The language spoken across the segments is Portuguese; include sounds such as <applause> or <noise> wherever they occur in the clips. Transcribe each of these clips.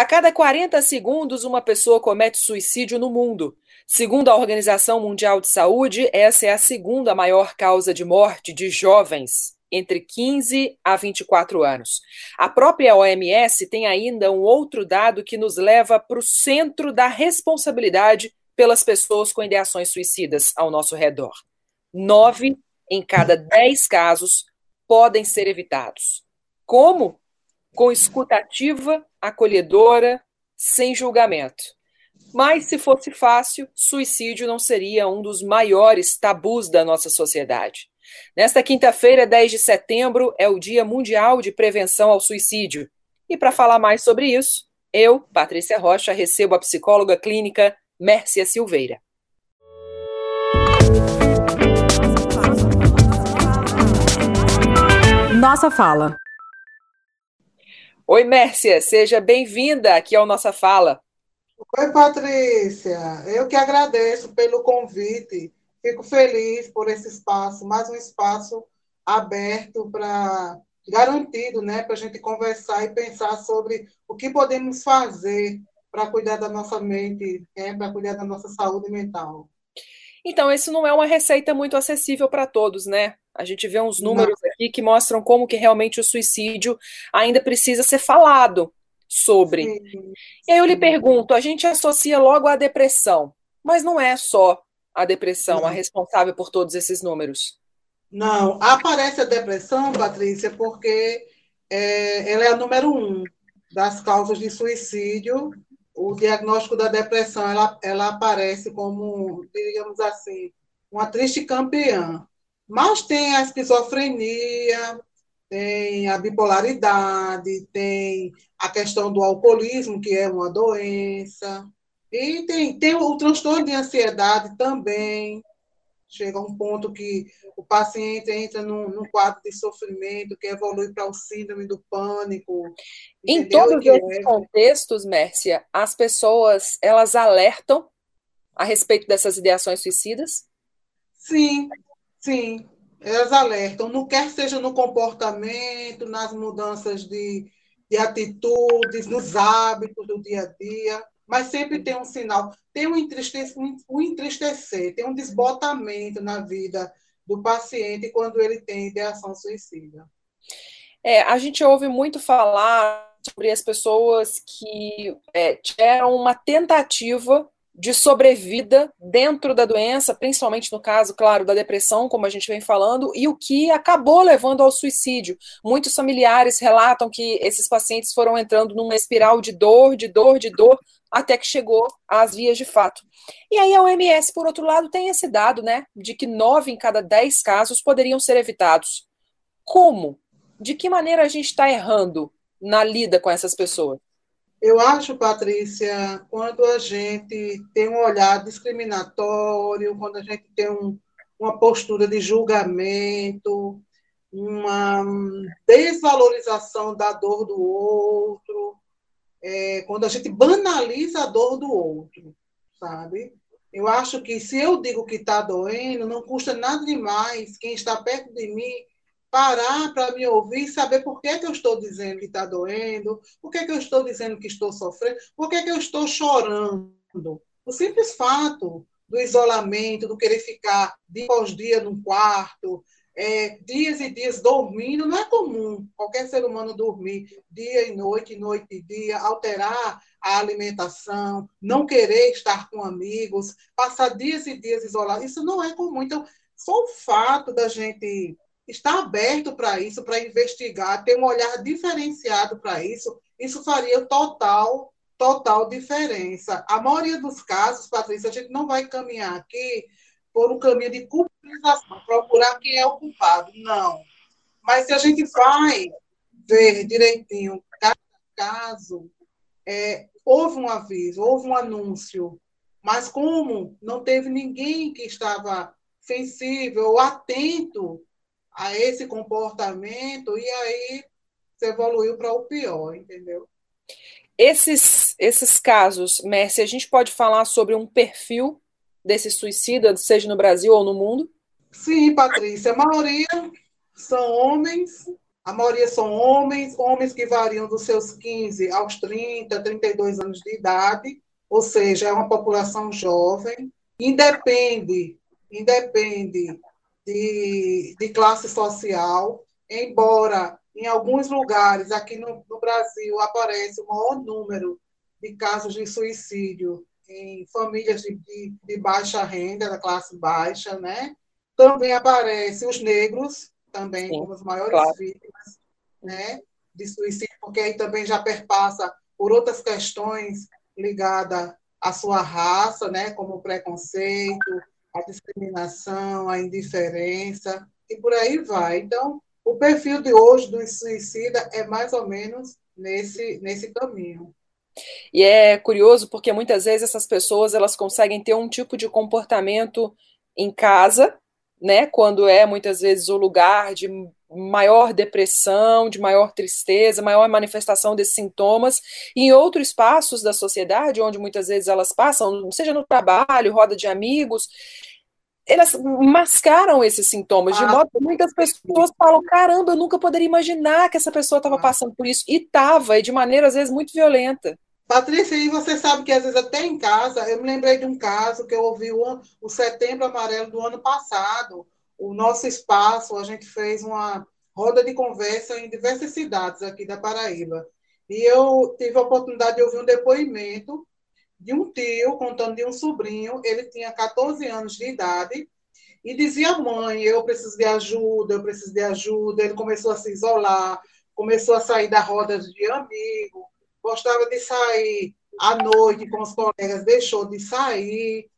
A cada 40 segundos, uma pessoa comete suicídio no mundo. Segundo a Organização Mundial de Saúde, essa é a segunda maior causa de morte de jovens entre 15 a 24 anos. A própria OMS tem ainda um outro dado que nos leva para o centro da responsabilidade pelas pessoas com ideações suicidas ao nosso redor. Nove em cada dez casos podem ser evitados. Como? Com escutativa, acolhedora, sem julgamento. Mas se fosse fácil, suicídio não seria um dos maiores tabus da nossa sociedade. Nesta quinta-feira, 10 de setembro, é o Dia Mundial de Prevenção ao Suicídio. E para falar mais sobre isso, eu, Patrícia Rocha, recebo a psicóloga clínica Mércia Silveira. Nossa Fala. Oi, Mércia, seja bem-vinda aqui ao Nossa Fala. Oi, Patrícia. Eu que agradeço pelo convite Fico feliz por esse espaço, mais um espaço aberto para garantido, né, para a gente conversar e pensar sobre o que podemos fazer para cuidar da nossa mente, né, para cuidar da nossa saúde mental. Então, isso não é uma receita muito acessível para todos, né? A gente vê uns números. Aqui que mostram como que realmente o suicídio ainda precisa ser falado sobre. Sim, e aí eu lhe pergunto, a gente associa logo à depressão, mas não é só a depressão, Não. a responsável por todos esses números? Não, aparece a depressão, Patrícia, porque é, ela é a número um das causas de suicídio. O diagnóstico da depressão, ela, ela aparece como, digamos assim, uma triste campeã. Mas tem a esquizofrenia, tem a bipolaridade, tem a questão do alcoolismo, que é uma doença, e tem, tem o transtorno de ansiedade também. Chega a um ponto que o paciente entra num, num quadro de sofrimento que evolui para o síndrome do pânico. Em todos esses é... contextos, Mércia, as pessoas elas alertam a respeito dessas ideações suicidas? Sim, sim. Elas alertam, não quer seja no comportamento, nas mudanças de, de atitudes, nos hábitos do dia a dia mas sempre tem um sinal, tem um entristecer, um entristecer, tem um desbotamento na vida do paciente quando ele tem ideação suicida. É, a gente ouve muito falar sobre as pessoas que é, tiveram uma tentativa de sobrevida dentro da doença, principalmente no caso, claro, da depressão, como a gente vem falando, e o que acabou levando ao suicídio. Muitos familiares relatam que esses pacientes foram entrando numa espiral de dor, de dor, de dor, até que chegou às vias de fato. E aí a OMS, por outro lado, tem esse dado, né, de que nove em cada dez casos poderiam ser evitados. Como? De que maneira a gente está errando na lida com essas pessoas? Eu acho, Patrícia, quando a gente tem um olhar discriminatório, quando a gente tem um, uma postura de julgamento, uma desvalorização da dor do outro, é, quando a gente banaliza a dor do outro, sabe? Eu acho que se eu digo que está doendo, não custa nada demais quem está perto de mim parar para me ouvir e saber por que, que eu estou dizendo que está doendo, por que, que eu estou dizendo que estou sofrendo, por que, que eu estou chorando. O simples fato do isolamento, do querer ficar dia após dia num quarto, é, dias e dias dormindo, não é comum qualquer ser humano dormir dia e noite, noite e dia, alterar a alimentação, não querer estar com amigos, passar dias e dias isolado. Isso não é comum. Então, só o fato da gente estar aberto para isso, para investigar, ter um olhar diferenciado para isso, isso faria total, total diferença. A maioria dos casos, Patrícia, a gente não vai caminhar aqui por um caminho de culpabilização, procurar quem é o culpado. Não. Mas se a gente vai ver direitinho cada caso, é, houve um aviso, houve um anúncio, mas como não teve ninguém que estava sensível ou atento a esse comportamento, e aí se evoluiu para o pior, entendeu? Esses, esses casos, Mércia, a gente pode falar sobre um perfil desse suicida, seja no Brasil ou no mundo? Sim, Patrícia. A maioria são homens A maioria são homens, homens que variam dos seus 15 aos 30, 32 anos de idade, ou seja, é uma população jovem, independe, independe de, de classe social, embora em alguns lugares aqui no, no Brasil aparece o maior número de casos de suicídio em famílias de, de, de, baixa renda, da classe baixa, né? Também aparecem os negros, também Sim, como as maiores claro. vítimas, né? De suicídio, porque aí também já perpassa por outras questões ligadas à sua raça, né? Como preconceito, a discriminação, a indiferença, e por aí vai. Então, o perfil de hoje do suicida é mais ou menos nesse, nesse caminho. E é curioso porque muitas vezes essas pessoas elas conseguem ter um tipo de comportamento em casa, né, quando é muitas vezes o lugar de maior depressão, de maior tristeza, maior manifestação desses sintomas, e em outros espaços da sociedade, onde muitas vezes elas passam, seja no trabalho, roda de amigos, elas mascaram esses sintomas, de ah, modo que muitas pessoas falam: caramba, eu nunca poderia imaginar que essa pessoa estava ah. passando por isso. E estava, e de maneira, às vezes, muito violenta. Patrícia, e você sabe que às vezes até em casa, eu me lembrei de um caso que eu ouvi o, o Setembro Amarelo do ano passado. O nosso espaço, a gente fez uma roda de conversa em diversas cidades aqui da Paraíba. E eu tive a oportunidade de ouvir um depoimento de um tio contando de um sobrinho, ele tinha 14 anos de idade, e dizia mãe, eu preciso de ajuda, eu preciso de ajuda. Ele começou a se isolar, começou a sair da roda de amigo, gostava de sair à noite com os colegas, deixou de sair.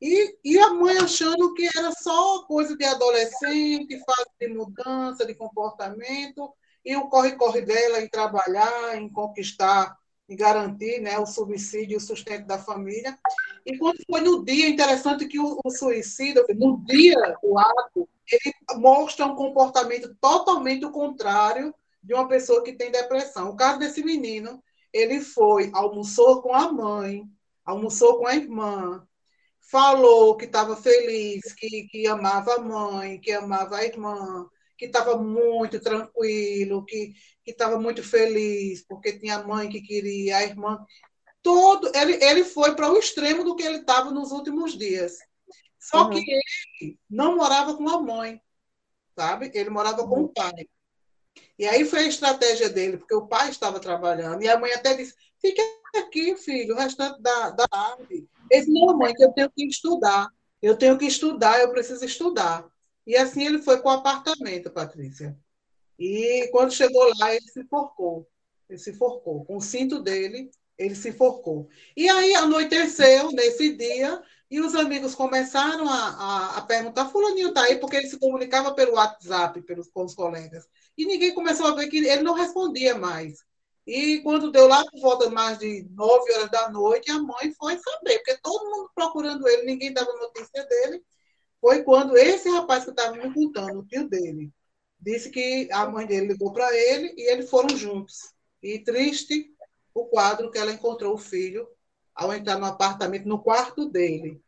E, e a mãe achando que era só coisa de adolescente, fase de mudança de comportamento, e o corre-corre dela em trabalhar, em conquistar e garantir né, o subsídio e o sustento da família. E quando foi no dia, interessante que o, o suicídio, no dia do ato, ele mostra um comportamento totalmente contrário de uma pessoa que tem depressão. O caso desse menino, ele foi, almoçou com a mãe, almoçou com a irmã, falou que estava feliz, que, que amava a mãe, que amava a irmã, que estava muito tranquilo, que estava muito feliz, porque tinha a mãe que queria, a irmã. Todo, ele, ele foi para o extremo do que ele estava nos últimos dias. Só uhum. que ele não morava com a mãe, sabe? Ele morava com o pai. E aí foi a estratégia dele, porque o pai estava trabalhando, e a mãe até disse: fica aqui, filho, o restante da, da tarde. Ele disse: não, mãe, que eu tenho que estudar. Eu tenho que estudar, eu preciso estudar. E assim ele foi para o apartamento, Patrícia. E quando chegou lá, ele se forcou. Ele se forcou. Com o cinto dele, ele se forcou. E aí anoiteceu nesse dia, e os amigos começaram a, a, a perguntar: Fulaninho está aí, porque ele se comunicava pelo WhatsApp pelos, com os colegas. E ninguém começou a ver que ele não respondia mais. E quando deu lá por volta mais de nove horas da noite, a mãe foi saber, porque todo mundo procurando ele, ninguém dava notícia dele foi quando esse rapaz que estava me contando, o tio dele, disse que a mãe dele ligou para ele e eles foram juntos. E triste o quadro que ela encontrou o filho ao entrar no apartamento, no quarto dele.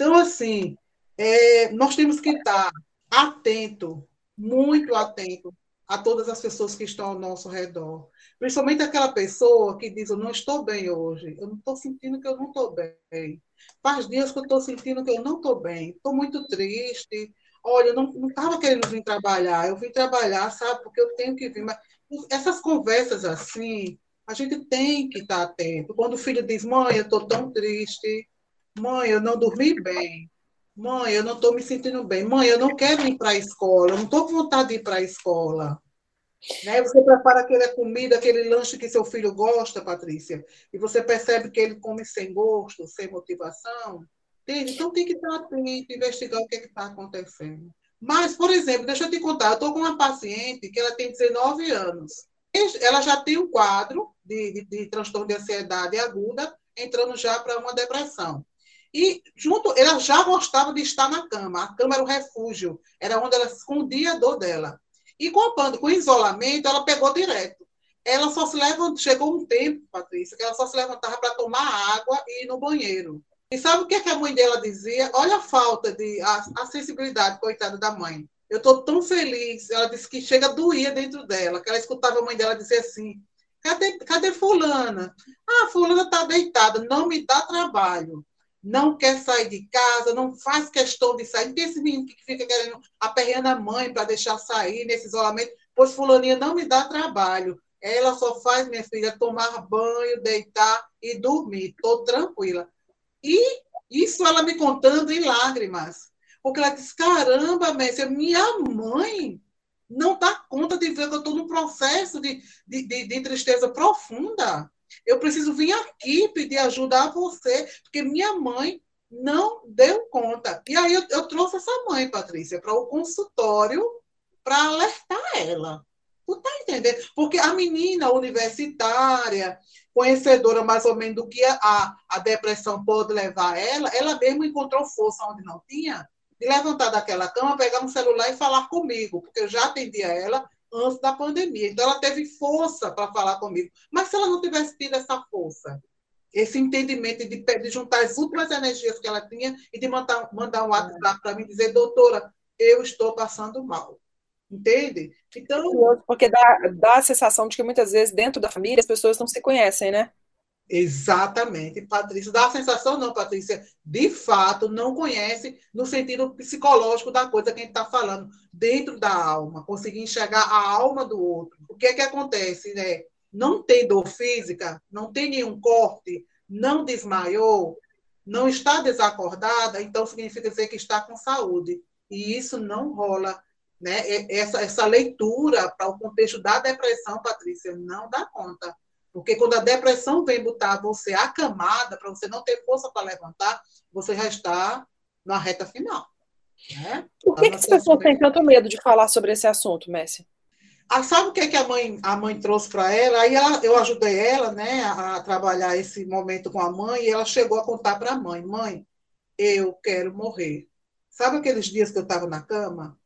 Então, assim, é, nós temos que estar atento, muito atento a todas as pessoas que estão ao nosso redor. Principalmente aquela pessoa que diz: Eu não estou bem hoje, eu não estou sentindo que eu não estou bem. Faz dias que eu estou sentindo que eu não estou bem, estou muito triste. Olha, eu não estava querendo vir trabalhar, eu vim trabalhar, sabe, porque eu tenho que vir. Mas essas conversas assim, a gente tem que estar atento. Quando o filho diz, mãe, eu estou tão triste, mãe, eu não dormi bem, mãe, eu não estou me sentindo bem, mãe, eu não quero ir para a escola, eu não estou com vontade de ir para a escola. Né? Você prepara aquela comida, aquele lanche que seu filho gosta, Patrícia, e você percebe que ele come sem gosto, sem motivação. Entende? Então tem que estar atento, investigar o que é está acontecendo. Mas, por exemplo, deixa eu te contar, eu estou com uma paciente que ela tem 19 anos. Ela já tem um quadro de, de, de transtorno de ansiedade aguda, entrando já para uma depressão. E junto, ela já gostava de estar na cama. A cama era o refúgio, era onde ela escondia a dor dela. E com, a, com o isolamento, ela pegou direto. Ela só se levantava, chegou um tempo, Patrícia, que ela só se levantava para tomar água e ir no banheiro. E sabe o que, é que a mãe dela dizia? Olha a falta de a, a sensibilidade, coitada da mãe. eu estou tão feliz. Ela disse que chega doía dentro dela, que ela escutava a mãe dela dizer assim: cadê, cadê Fulana? Ah, Fulana está deitada, não me dá trabalho. Não quer sair de casa, não faz questão de sair. Não tem esse menino que fica querendo aperreando a mãe para deixar sair nesse isolamento, pois Fulaninha não me dá trabalho. Ela só faz, minha filha, tomar banho, deitar e dormir. Estou tranquila. E isso ela me contando em lágrimas. Porque ela disse: caramba, Messi, minha mãe não dá conta de ver que eu estou num processo de, de, de, de, tristeza profunda. Eu preciso vir aqui pedir ajuda a você, porque minha mãe não deu conta. E aí eu, eu trouxe essa mãe, Patrícia, para o consultório para alertar ela. Tu tá entendendo? Porque a menina universitária, conhecedora mais ou menos do que a, a depressão pode levar ela, ela mesma encontrou força onde não tinha, de levantar daquela cama, pegar um celular e falar comigo, porque eu já atendia ela antes da pandemia. Então, ela teve força para falar comigo. Mas se ela não tivesse tido essa força, esse entendimento de, de juntar as últimas energias que ela tinha e de mandar, mandar um WhatsApp para mim dizer, doutora, eu estou passando mal. Entende? Então. Porque dá, dá a sensação de que muitas vezes dentro da família as pessoas não se conhecem, né? Exatamente, Patrícia. Dá a sensação, não, Patrícia, de fato, não conhece no sentido psicológico da coisa que a gente está falando, dentro da alma, conseguir enxergar a alma do outro. O que é que acontece, né? Não tem dor física, não tem nenhum corte, não desmaiou, não está desacordada, então significa dizer que está com saúde. E isso não rola né? Essa, essa leitura para o contexto da depressão, Patrícia, não dá conta. Porque quando a depressão vem botar você acamada, para você não ter força para levantar, você já está na reta final. Né? Por que, que as pessoas têm tanto medo de falar sobre esse assunto, Messi? Ah, sabe o que, é que a, mãe, a mãe trouxe para ela? Aí ela, eu ajudei ela né, a trabalhar esse momento com a mãe, e ela chegou a contar para a mãe: Mãe, eu quero morrer. Sabe aqueles dias que eu estava na cama?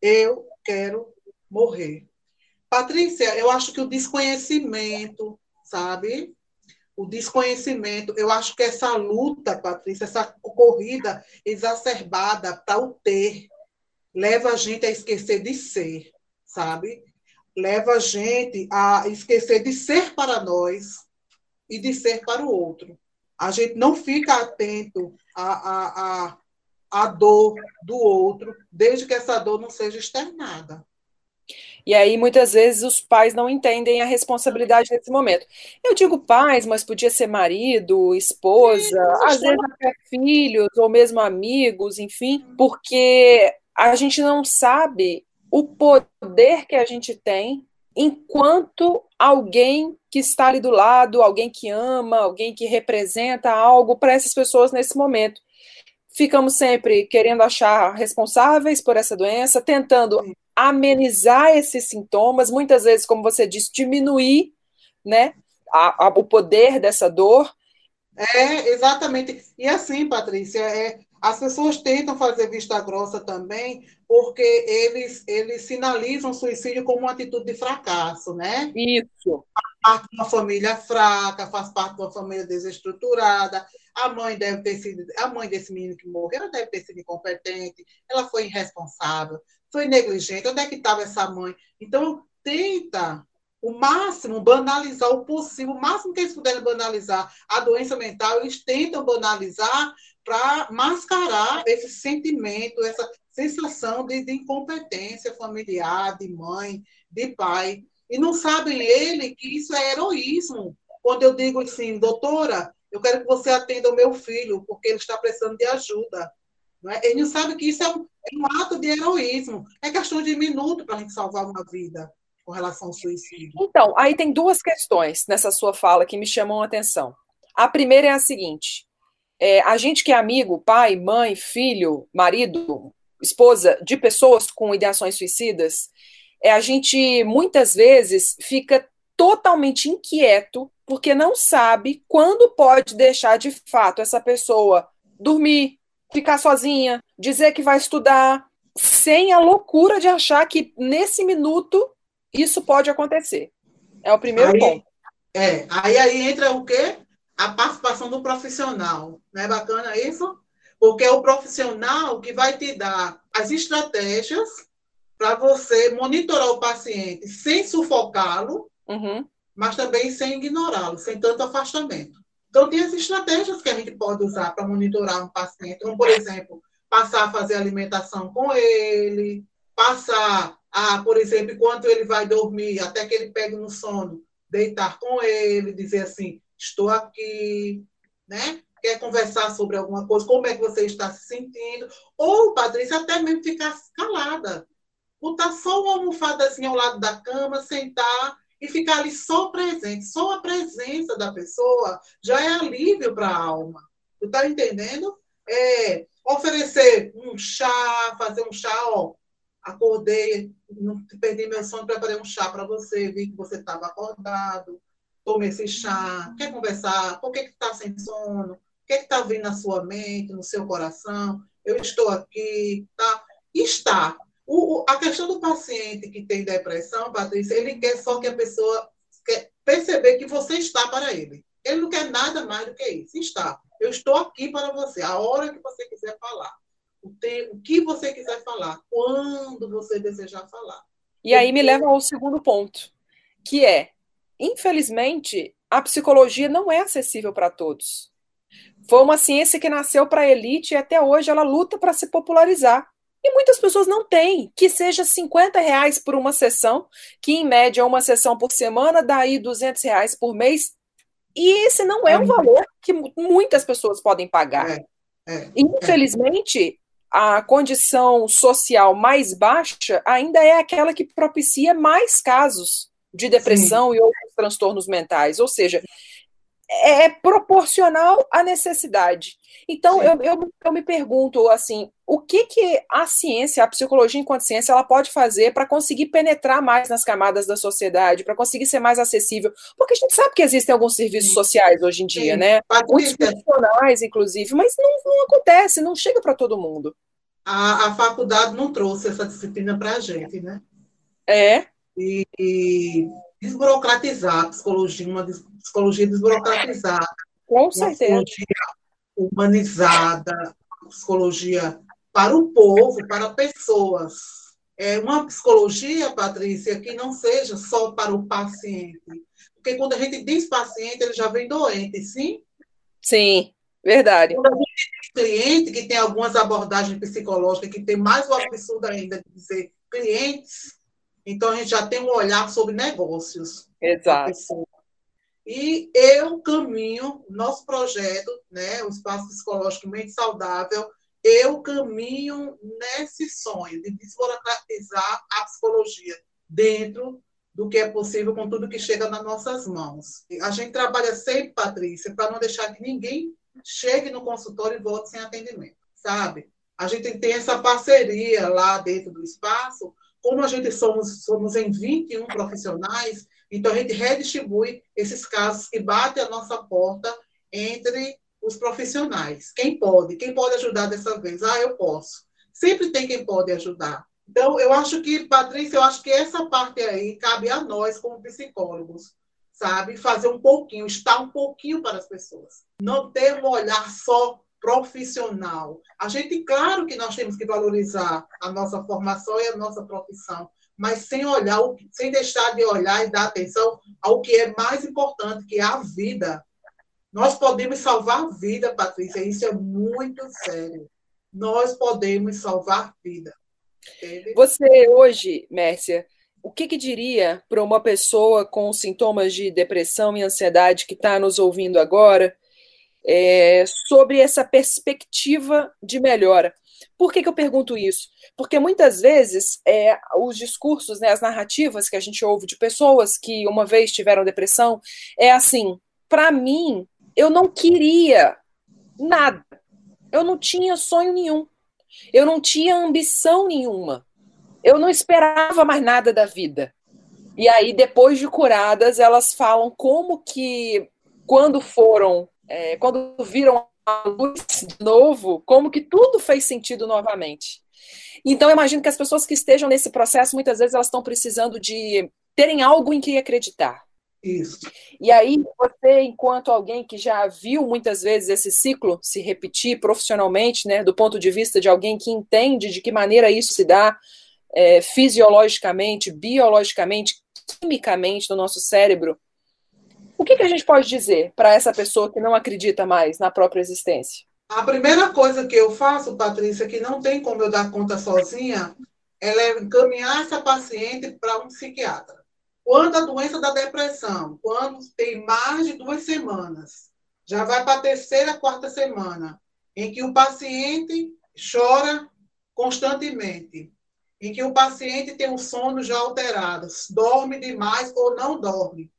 Eu quero morrer. Patrícia, eu acho que o desconhecimento, sabe? O desconhecimento, eu acho que essa luta, Patrícia, essa corrida exacerbada para o ter, leva a gente a esquecer de ser, sabe? Leva a gente a esquecer de ser para nós e de ser para o outro. A gente não fica atento a, a a dor do outro, desde que essa dor não seja externada. E aí, muitas vezes, os pais não entendem a responsabilidade nesse momento. Eu digo pais, mas podia ser marido, esposa, Sim, às vezes até filhos, ou mesmo amigos, enfim, porque a gente não sabe o poder que a gente tem enquanto alguém que está ali do lado, alguém que ama, alguém que representa algo para essas pessoas nesse momento. Ficamos sempre querendo achar responsáveis por essa doença, tentando amenizar esses sintomas, muitas vezes, como você disse, diminuir né, a, a, o poder dessa dor. É, exatamente. E assim, Patrícia, é, as pessoas tentam fazer vista grossa também, porque eles, eles sinalizam o suicídio como uma atitude de fracasso, né? Isso. Faz parte de uma família fraca, faz parte de uma família desestruturada. A mãe deve ter sido, a mãe desse menino que morreu, ela deve ter sido incompetente, ela foi irresponsável, foi negligente. Onde é que estava essa mãe? Então, tenta o máximo banalizar o possível, o máximo que eles puderem banalizar a doença mental, eles tentam banalizar para mascarar esse sentimento, essa sensação de, de, incompetência familiar, de mãe, de pai. E não sabem ele que isso é heroísmo. Quando eu digo assim, doutora, eu quero que você atenda o meu filho, porque ele está precisando de ajuda. Não é? Ele sabe que isso é um, é um ato de heroísmo. É questão de minuto para a gente salvar uma vida com relação ao suicídio. Então, aí tem duas questões nessa sua fala que me chamam a atenção. A primeira é a seguinte: é, a gente que é amigo, pai, mãe, filho, marido, esposa de pessoas com ideações suicidas, é, a gente muitas vezes fica totalmente inquieto porque não sabe quando pode deixar de fato essa pessoa dormir, ficar sozinha, dizer que vai estudar, sem a loucura de achar que nesse minuto isso pode acontecer. É o primeiro aí, ponto. É, aí, aí entra o quê? A participação do profissional. Não é bacana isso? Porque é o profissional que vai te dar as estratégias para você monitorar o paciente sem sufocá-lo, uhum. mas também sem ignorá-lo, sem tanto afastamento. Então, tem as estratégias que a gente pode usar para monitorar um paciente, como, por exemplo, passar a fazer alimentação com ele, passar a, por exemplo, enquanto ele vai dormir, até que ele pegue no sono, deitar com ele, dizer assim, estou aqui, né? Quer conversar sobre alguma coisa, como é que você está se sentindo, ou, Patrícia, até mesmo ficar calada, botar só uma almofadazinha ao lado da cama, sentar e ficar ali só presente. Só a presença da pessoa já é alívio para a alma. Tu tá entendendo? É oferecer um chá, fazer um chá, ó. Acordei, não perdi meu sono, preparei um chá para você, vi que você estava acordado, tome esse chá, quer conversar, por que está sem sono, o que está vindo na sua mente, no seu coração, eu estou aqui, tá? Está. O, a questão do paciente que tem depressão, Patrícia, ele quer só que a pessoa quer perceber que você está para ele. Ele não quer nada mais do que isso. Está. Eu estou aqui para você, a hora que você quiser falar. O, tempo, o que você quiser falar, quando você desejar falar. E aí me leva ao segundo ponto, que é, infelizmente, a psicologia não é acessível para todos. Foi uma ciência que nasceu para a elite e até hoje ela luta para se popularizar. E muitas pessoas não têm, que seja 50 reais por uma sessão, que em média uma sessão por semana, daí 200 reais por mês. E esse não é um valor que muitas pessoas podem pagar. É, é, Infelizmente, a condição social mais baixa ainda é aquela que propicia mais casos de depressão Sim. e outros transtornos mentais. Ou seja, é proporcional à necessidade. Então, eu, eu, eu, me pergunto, assim, o que, que a ciência, a psicologia enquanto ciência, ela pode fazer para conseguir penetrar mais nas camadas da sociedade, para conseguir ser mais acessível? Porque a gente sabe que existem alguns serviços sociais hoje em dia, Sim. né? Muitos profissionais, inclusive, mas não, não acontece, não chega para todo mundo. A, a faculdade não trouxe essa disciplina para a gente, né? É. E, e desburocratizar a psicologia, uma psicologia desburocratizada. Com certeza. Uma psicologia humanizada, psicologia para o povo, para pessoas. É uma psicologia, Patrícia, que não seja só para o paciente. Porque quando a gente diz paciente, ele já vem doente, sim? Sim, verdade. Quando a gente diz cliente, que tem algumas abordagens psicológicas, que tem mais o absurdo ainda de dizer clientes, então, a gente já tem um olhar sobre negócios. Exato. E eu caminho, nosso projeto, né, o Espaço Psicologicamente Saudável, eu caminho nesse sonho de desburocratizar a psicologia dentro do que é possível com tudo que chega nas nossas mãos. A gente trabalha sempre, Patrícia, para não deixar que ninguém chegue no consultório e volte sem atendimento, sabe? A gente tem essa parceria lá dentro do espaço como a gente somos, somos em 21 profissionais, então a gente redistribui esses casos que batem a nossa porta entre os profissionais. Quem pode? Quem pode ajudar dessa vez? Ah, eu posso. Sempre tem quem pode ajudar. Então, eu acho que, Patrícia, eu acho que essa parte aí cabe a nós, como psicólogos, sabe? Fazer um pouquinho, estar um pouquinho para as pessoas. Não ter um olhar só profissional. A gente, claro que nós temos que valorizar a nossa formação e a nossa profissão, mas sem olhar, sem deixar de olhar e dar atenção ao que é mais importante, que é a vida. Nós podemos salvar vida, Patrícia, isso é muito sério. Nós podemos salvar vida. Entende? Você hoje, Mércia, o que, que diria para uma pessoa com sintomas de depressão e ansiedade que está nos ouvindo agora, é, sobre essa perspectiva de melhora. Por que, que eu pergunto isso? Porque muitas vezes é, os discursos, né, as narrativas que a gente ouve de pessoas que uma vez tiveram depressão é assim: para mim, eu não queria nada, eu não tinha sonho nenhum, eu não tinha ambição nenhuma, eu não esperava mais nada da vida. E aí, depois de curadas, elas falam como que, quando foram é, quando viram a luz de novo, como que tudo fez sentido novamente. Então, eu imagino que as pessoas que estejam nesse processo, muitas vezes elas estão precisando de terem algo em que acreditar. Isso. E aí, você, enquanto alguém que já viu muitas vezes esse ciclo se repetir profissionalmente, né, do ponto de vista de alguém que entende de que maneira isso se dá, é, fisiologicamente, biologicamente, quimicamente no nosso cérebro, o que, que a gente pode dizer para essa pessoa que não acredita mais na própria existência? A primeira coisa que eu faço, Patrícia, que não tem como eu dar conta sozinha, é encaminhar essa paciente para um psiquiatra. Quando a doença da depressão, quando tem mais de duas semanas, já vai para a terceira, quarta semana, em que o paciente chora constantemente, em que o paciente tem um sono já alterado, dorme demais ou não dorme.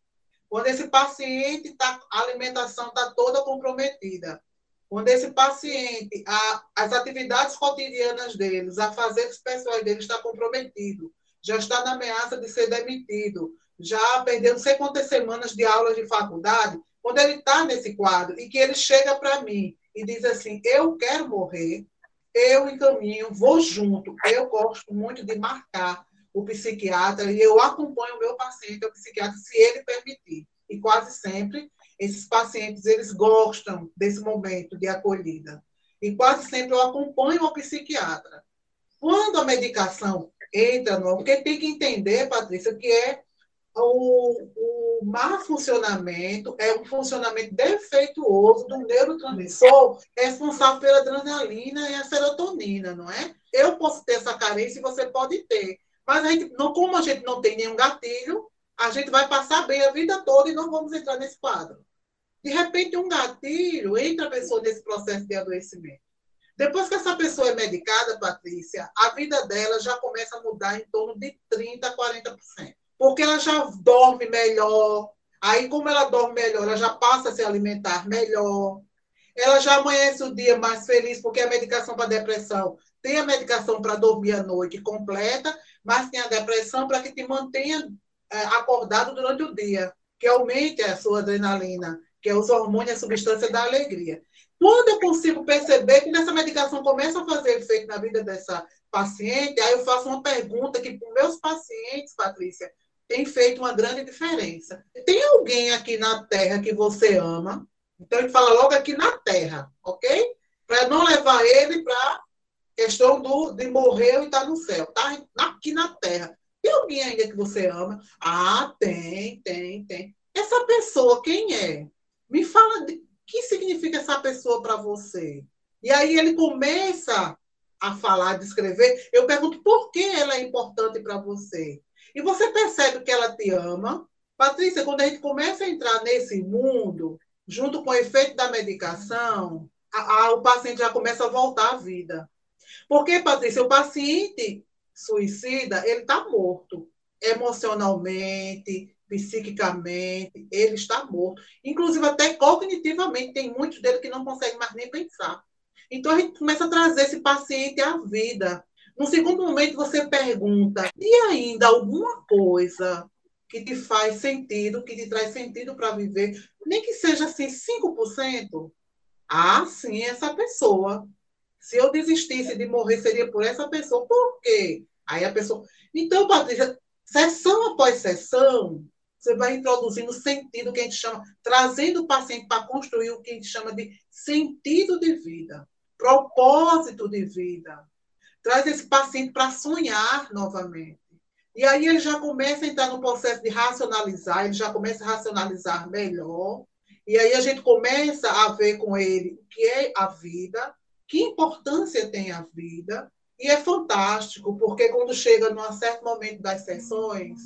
Quando esse paciente tá, a alimentação está toda comprometida. Quando esse paciente, a, as atividades cotidianas deles, a fazer pessoais dele está comprometido, já está na ameaça de ser demitido, já perdeu não sei quantas semanas de aulas de faculdade, quando ele está nesse quadro e que ele chega para mim e diz assim: Eu quero morrer, eu encaminho, vou junto. Eu gosto muito de marcar o psiquiatra e eu acompanho o meu paciente, o psiquiatra, se ele permitir. E quase sempre esses pacientes eles gostam desse momento de acolhida. E quase sempre eu acompanho o psiquiatra. Quando a medicação entra no. Porque tem que entender, Patrícia, que é o, o má funcionamento é um funcionamento defeituoso do neurotransmissor responsável pela adrenalina e a serotonina, não é? Eu posso ter essa carência e você pode ter. Mas a gente, não, como a gente não tem nenhum gatilho, a gente vai passar bem a vida toda e não vamos entrar nesse quadro. De repente, um gatilho entra a pessoa nesse processo de adoecimento. Depois que essa pessoa é medicada, Patrícia, a vida dela já começa a mudar em torno de 30% a 40% porque ela já dorme melhor. Aí, como ela dorme melhor, ela já passa a se alimentar melhor. Ela já amanhece o dia mais feliz, porque a medicação para depressão tem a medicação para dormir à noite completa, mas tem a depressão para que te mantenha é, acordado durante o dia, que aumente a sua adrenalina, que é os hormônios, a substância da alegria. Quando eu consigo perceber que nessa medicação começa a fazer efeito na vida dessa paciente, aí eu faço uma pergunta que para meus pacientes, Patrícia, tem feito uma grande diferença. Tem alguém aqui na Terra que você ama? Então, ele fala logo aqui na Terra, ok? Para não levar ele para questão do, de morrer e estar tá no céu. Tá aqui na Terra. Tem alguém ainda que você ama? Ah, tem, tem, tem. Essa pessoa, quem é? Me fala de que significa essa pessoa para você. E aí ele começa a falar, descrever. Eu pergunto por que ela é importante para você. E você percebe que ela te ama. Patrícia, quando a gente começa a entrar nesse mundo, junto com o efeito da medicação, a, a, o paciente já começa a voltar à vida. Porque, Patrícia, o paciente suicida, ele está morto. Emocionalmente, psiquicamente, ele está morto. Inclusive, até cognitivamente, tem muitos dele que não conseguem mais nem pensar. Então, a gente começa a trazer esse paciente à vida. No segundo momento, você pergunta: e ainda alguma coisa que te faz sentido, que te traz sentido para viver, nem que seja assim 5%? Ah, sim, essa pessoa. Se eu desistisse de morrer, seria por essa pessoa. Por quê? Aí a pessoa. Então, Patrícia, sessão após sessão, você vai introduzindo sentido que a gente chama, trazendo o paciente para construir o que a gente chama de sentido de vida, propósito de vida traz esse paciente para sonhar novamente. E aí ele já começa a entrar no processo de racionalizar, ele já começa a racionalizar melhor. E aí a gente começa a ver com ele o que é a vida, que importância tem a vida. E é fantástico, porque quando chega num certo momento das sessões,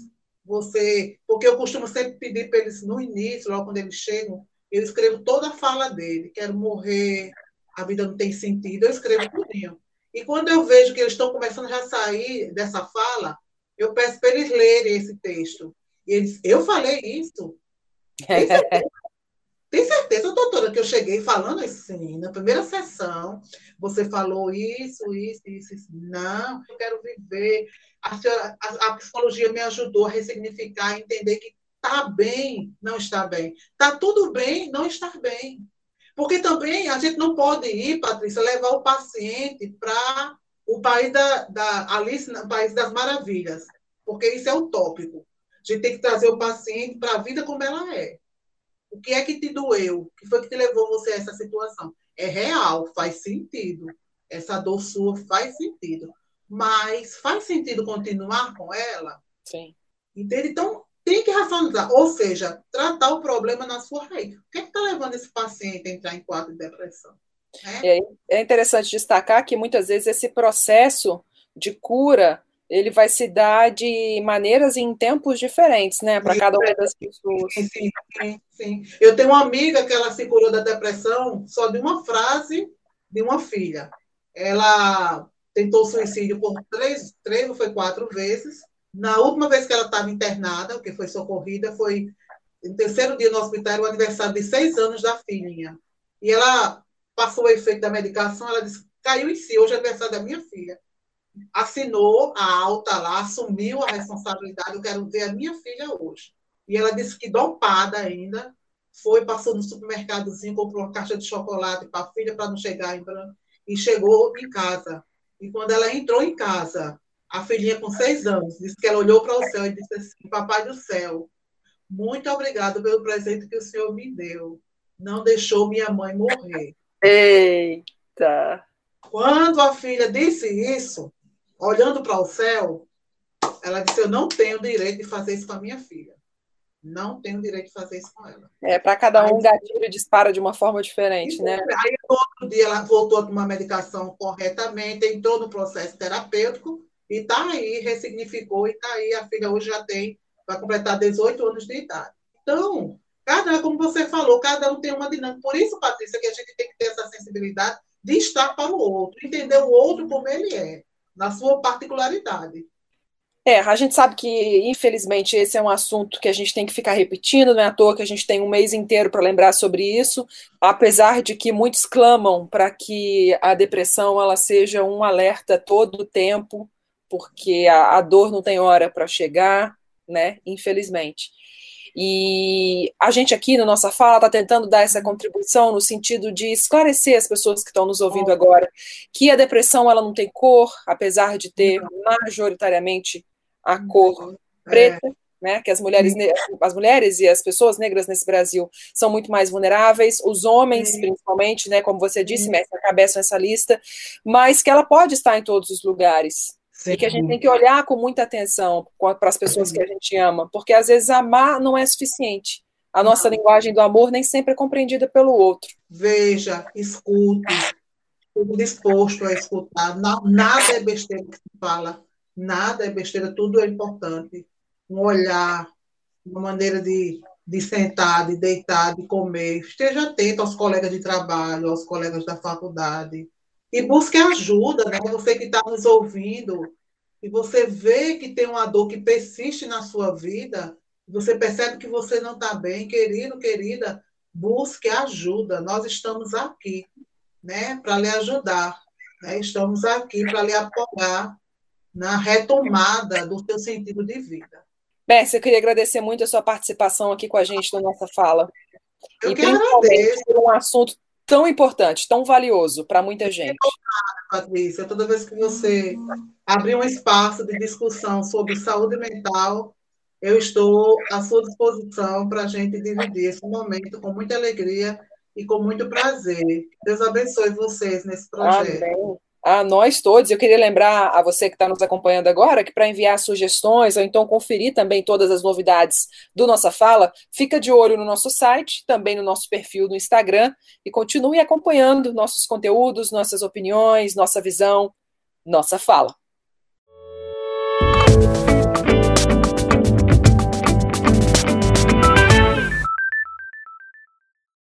você. Porque eu costumo sempre pedir para eles, no início, logo quando eles chegam, eu escrevo toda a fala dele. Quero morrer, a vida não tem sentido. Eu escrevo tudinho. E quando eu vejo que eles estão começando já a sair dessa fala, eu peço para eles lerem esse texto. E eles, eu falei isso. <laughs> Tem certeza, tem certeza, doutora, que eu cheguei falando assim, na primeira sessão, você falou isso, isso, isso, isso. Não, eu quero viver. A, senhora, a, a psicologia me ajudou a ressignificar, a entender que está bem, não está bem. Está tudo bem, não estar bem. Porque também a gente não pode ir, Patrícia, levar o paciente para o país da, da Alice, no País das Maravilhas, porque isso é utópico. A gente tem que trazer o paciente para a vida como ela é. O que é que te doeu? O que foi que te levou você a essa situação? É real, faz sentido. Essa dor sua faz sentido. mas faz sentido continuar com ela? Sim. Entende? Então, tem que racionalizar, ou seja, tratar o problema na sua raiz. O que é está levando esse paciente a entrar em quadro de depressão? É? é interessante destacar que muitas vezes esse processo de cura ele vai se dar de maneiras e em tempos diferentes, né, para cada uma das pessoas. Sim, sim, sim. Eu tenho uma amiga que ela se curou da depressão só de uma frase de uma filha. Ela tentou suicídio por três, três ou foi quatro vezes. Na última vez que ela estava internada, que foi socorrida, foi no terceiro dia no hospital, o aniversário de seis anos da filhinha. E ela passou o efeito da medicação, ela disse, caiu em si, hoje é aniversário da minha filha assinou a alta lá, assumiu a responsabilidade, eu quero ver a minha filha hoje. E ela disse que dopada ainda, foi, passou no supermercadozinho, comprou uma caixa de chocolate para a filha para não chegar em branco, e chegou em casa. E quando ela entrou em casa, a filhinha com seis anos, disse que ela olhou para o céu e disse assim, papai do céu, muito obrigado pelo presente que o senhor me deu. Não deixou minha mãe morrer. Eita! Quando a filha disse isso, olhando para o céu, ela disse: Eu não tenho direito de fazer isso com a minha filha. Não tenho direito de fazer isso com ela. É, para cada um, o gatilho dispara de uma forma diferente, né? Aí, outro dia, ela voltou a tomar medicação corretamente, entrou no processo terapêutico e está aí, ressignificou e está aí. A filha hoje já tem, vai completar 18 anos de idade. Então, cada, como você falou, cada um tem uma dinâmica. Por isso, Patrícia, que a gente tem que ter essa sensibilidade de estar para o outro, entender o outro como ele é na sua particularidade. É, a gente sabe que, infelizmente, esse é um assunto que a gente tem que ficar repetindo, não é à toa que a gente tem um mês inteiro para lembrar sobre isso, apesar de que muitos clamam para que a depressão ela seja um alerta todo o tempo, porque a, a dor não tem hora para chegar, né? Infelizmente. E a gente aqui na nossa fala está tentando dar essa contribuição no sentido de esclarecer as pessoas que estão nos ouvindo agora que a depressão ela não tem cor, apesar de ter majoritariamente a cor é. preta, né, que as mulheres, as mulheres e as pessoas negras nesse Brasil são muito mais vulneráveis, os homens, principalmente, né, como você disse, Mestre, cabeçam essa lista, mas que ela pode estar em todos os lugares. Sim. E que a gente tem que olhar com muita atenção para as pessoas que a gente ama, porque às vezes amar não é suficiente. A nossa linguagem do amor nem sempre é compreendida pelo outro. Veja, escute, tudo disposto a escutar. Nada é besteira que se fala, nada é besteira, tudo é importante. Um olhar, uma maneira de, de sentar, de deitar, de comer. Esteja atento aos colegas de trabalho, aos colegas da faculdade e busque ajuda, né? Você que está nos ouvindo e você vê que tem uma dor que persiste na sua vida, você percebe que você não está bem, querido, querida, busque ajuda. Nós estamos aqui, né, para lhe ajudar. Né? Estamos aqui para lhe apoiar na retomada do seu sentido de vida. Bessie, eu queria agradecer muito a sua participação aqui com a gente na nossa fala. Eu e que agradeço. por um assunto tão importante, tão valioso para muita gente. Patrícia, toda vez que você abrir um espaço de discussão sobre saúde mental, eu estou à sua disposição para a gente dividir esse momento com muita alegria e com muito prazer. Deus abençoe vocês nesse projeto. Amém a nós todos. Eu queria lembrar a você que está nos acompanhando agora que para enviar sugestões ou então conferir também todas as novidades do Nossa Fala, fica de olho no nosso site, também no nosso perfil do Instagram e continue acompanhando nossos conteúdos, nossas opiniões, nossa visão, nossa fala.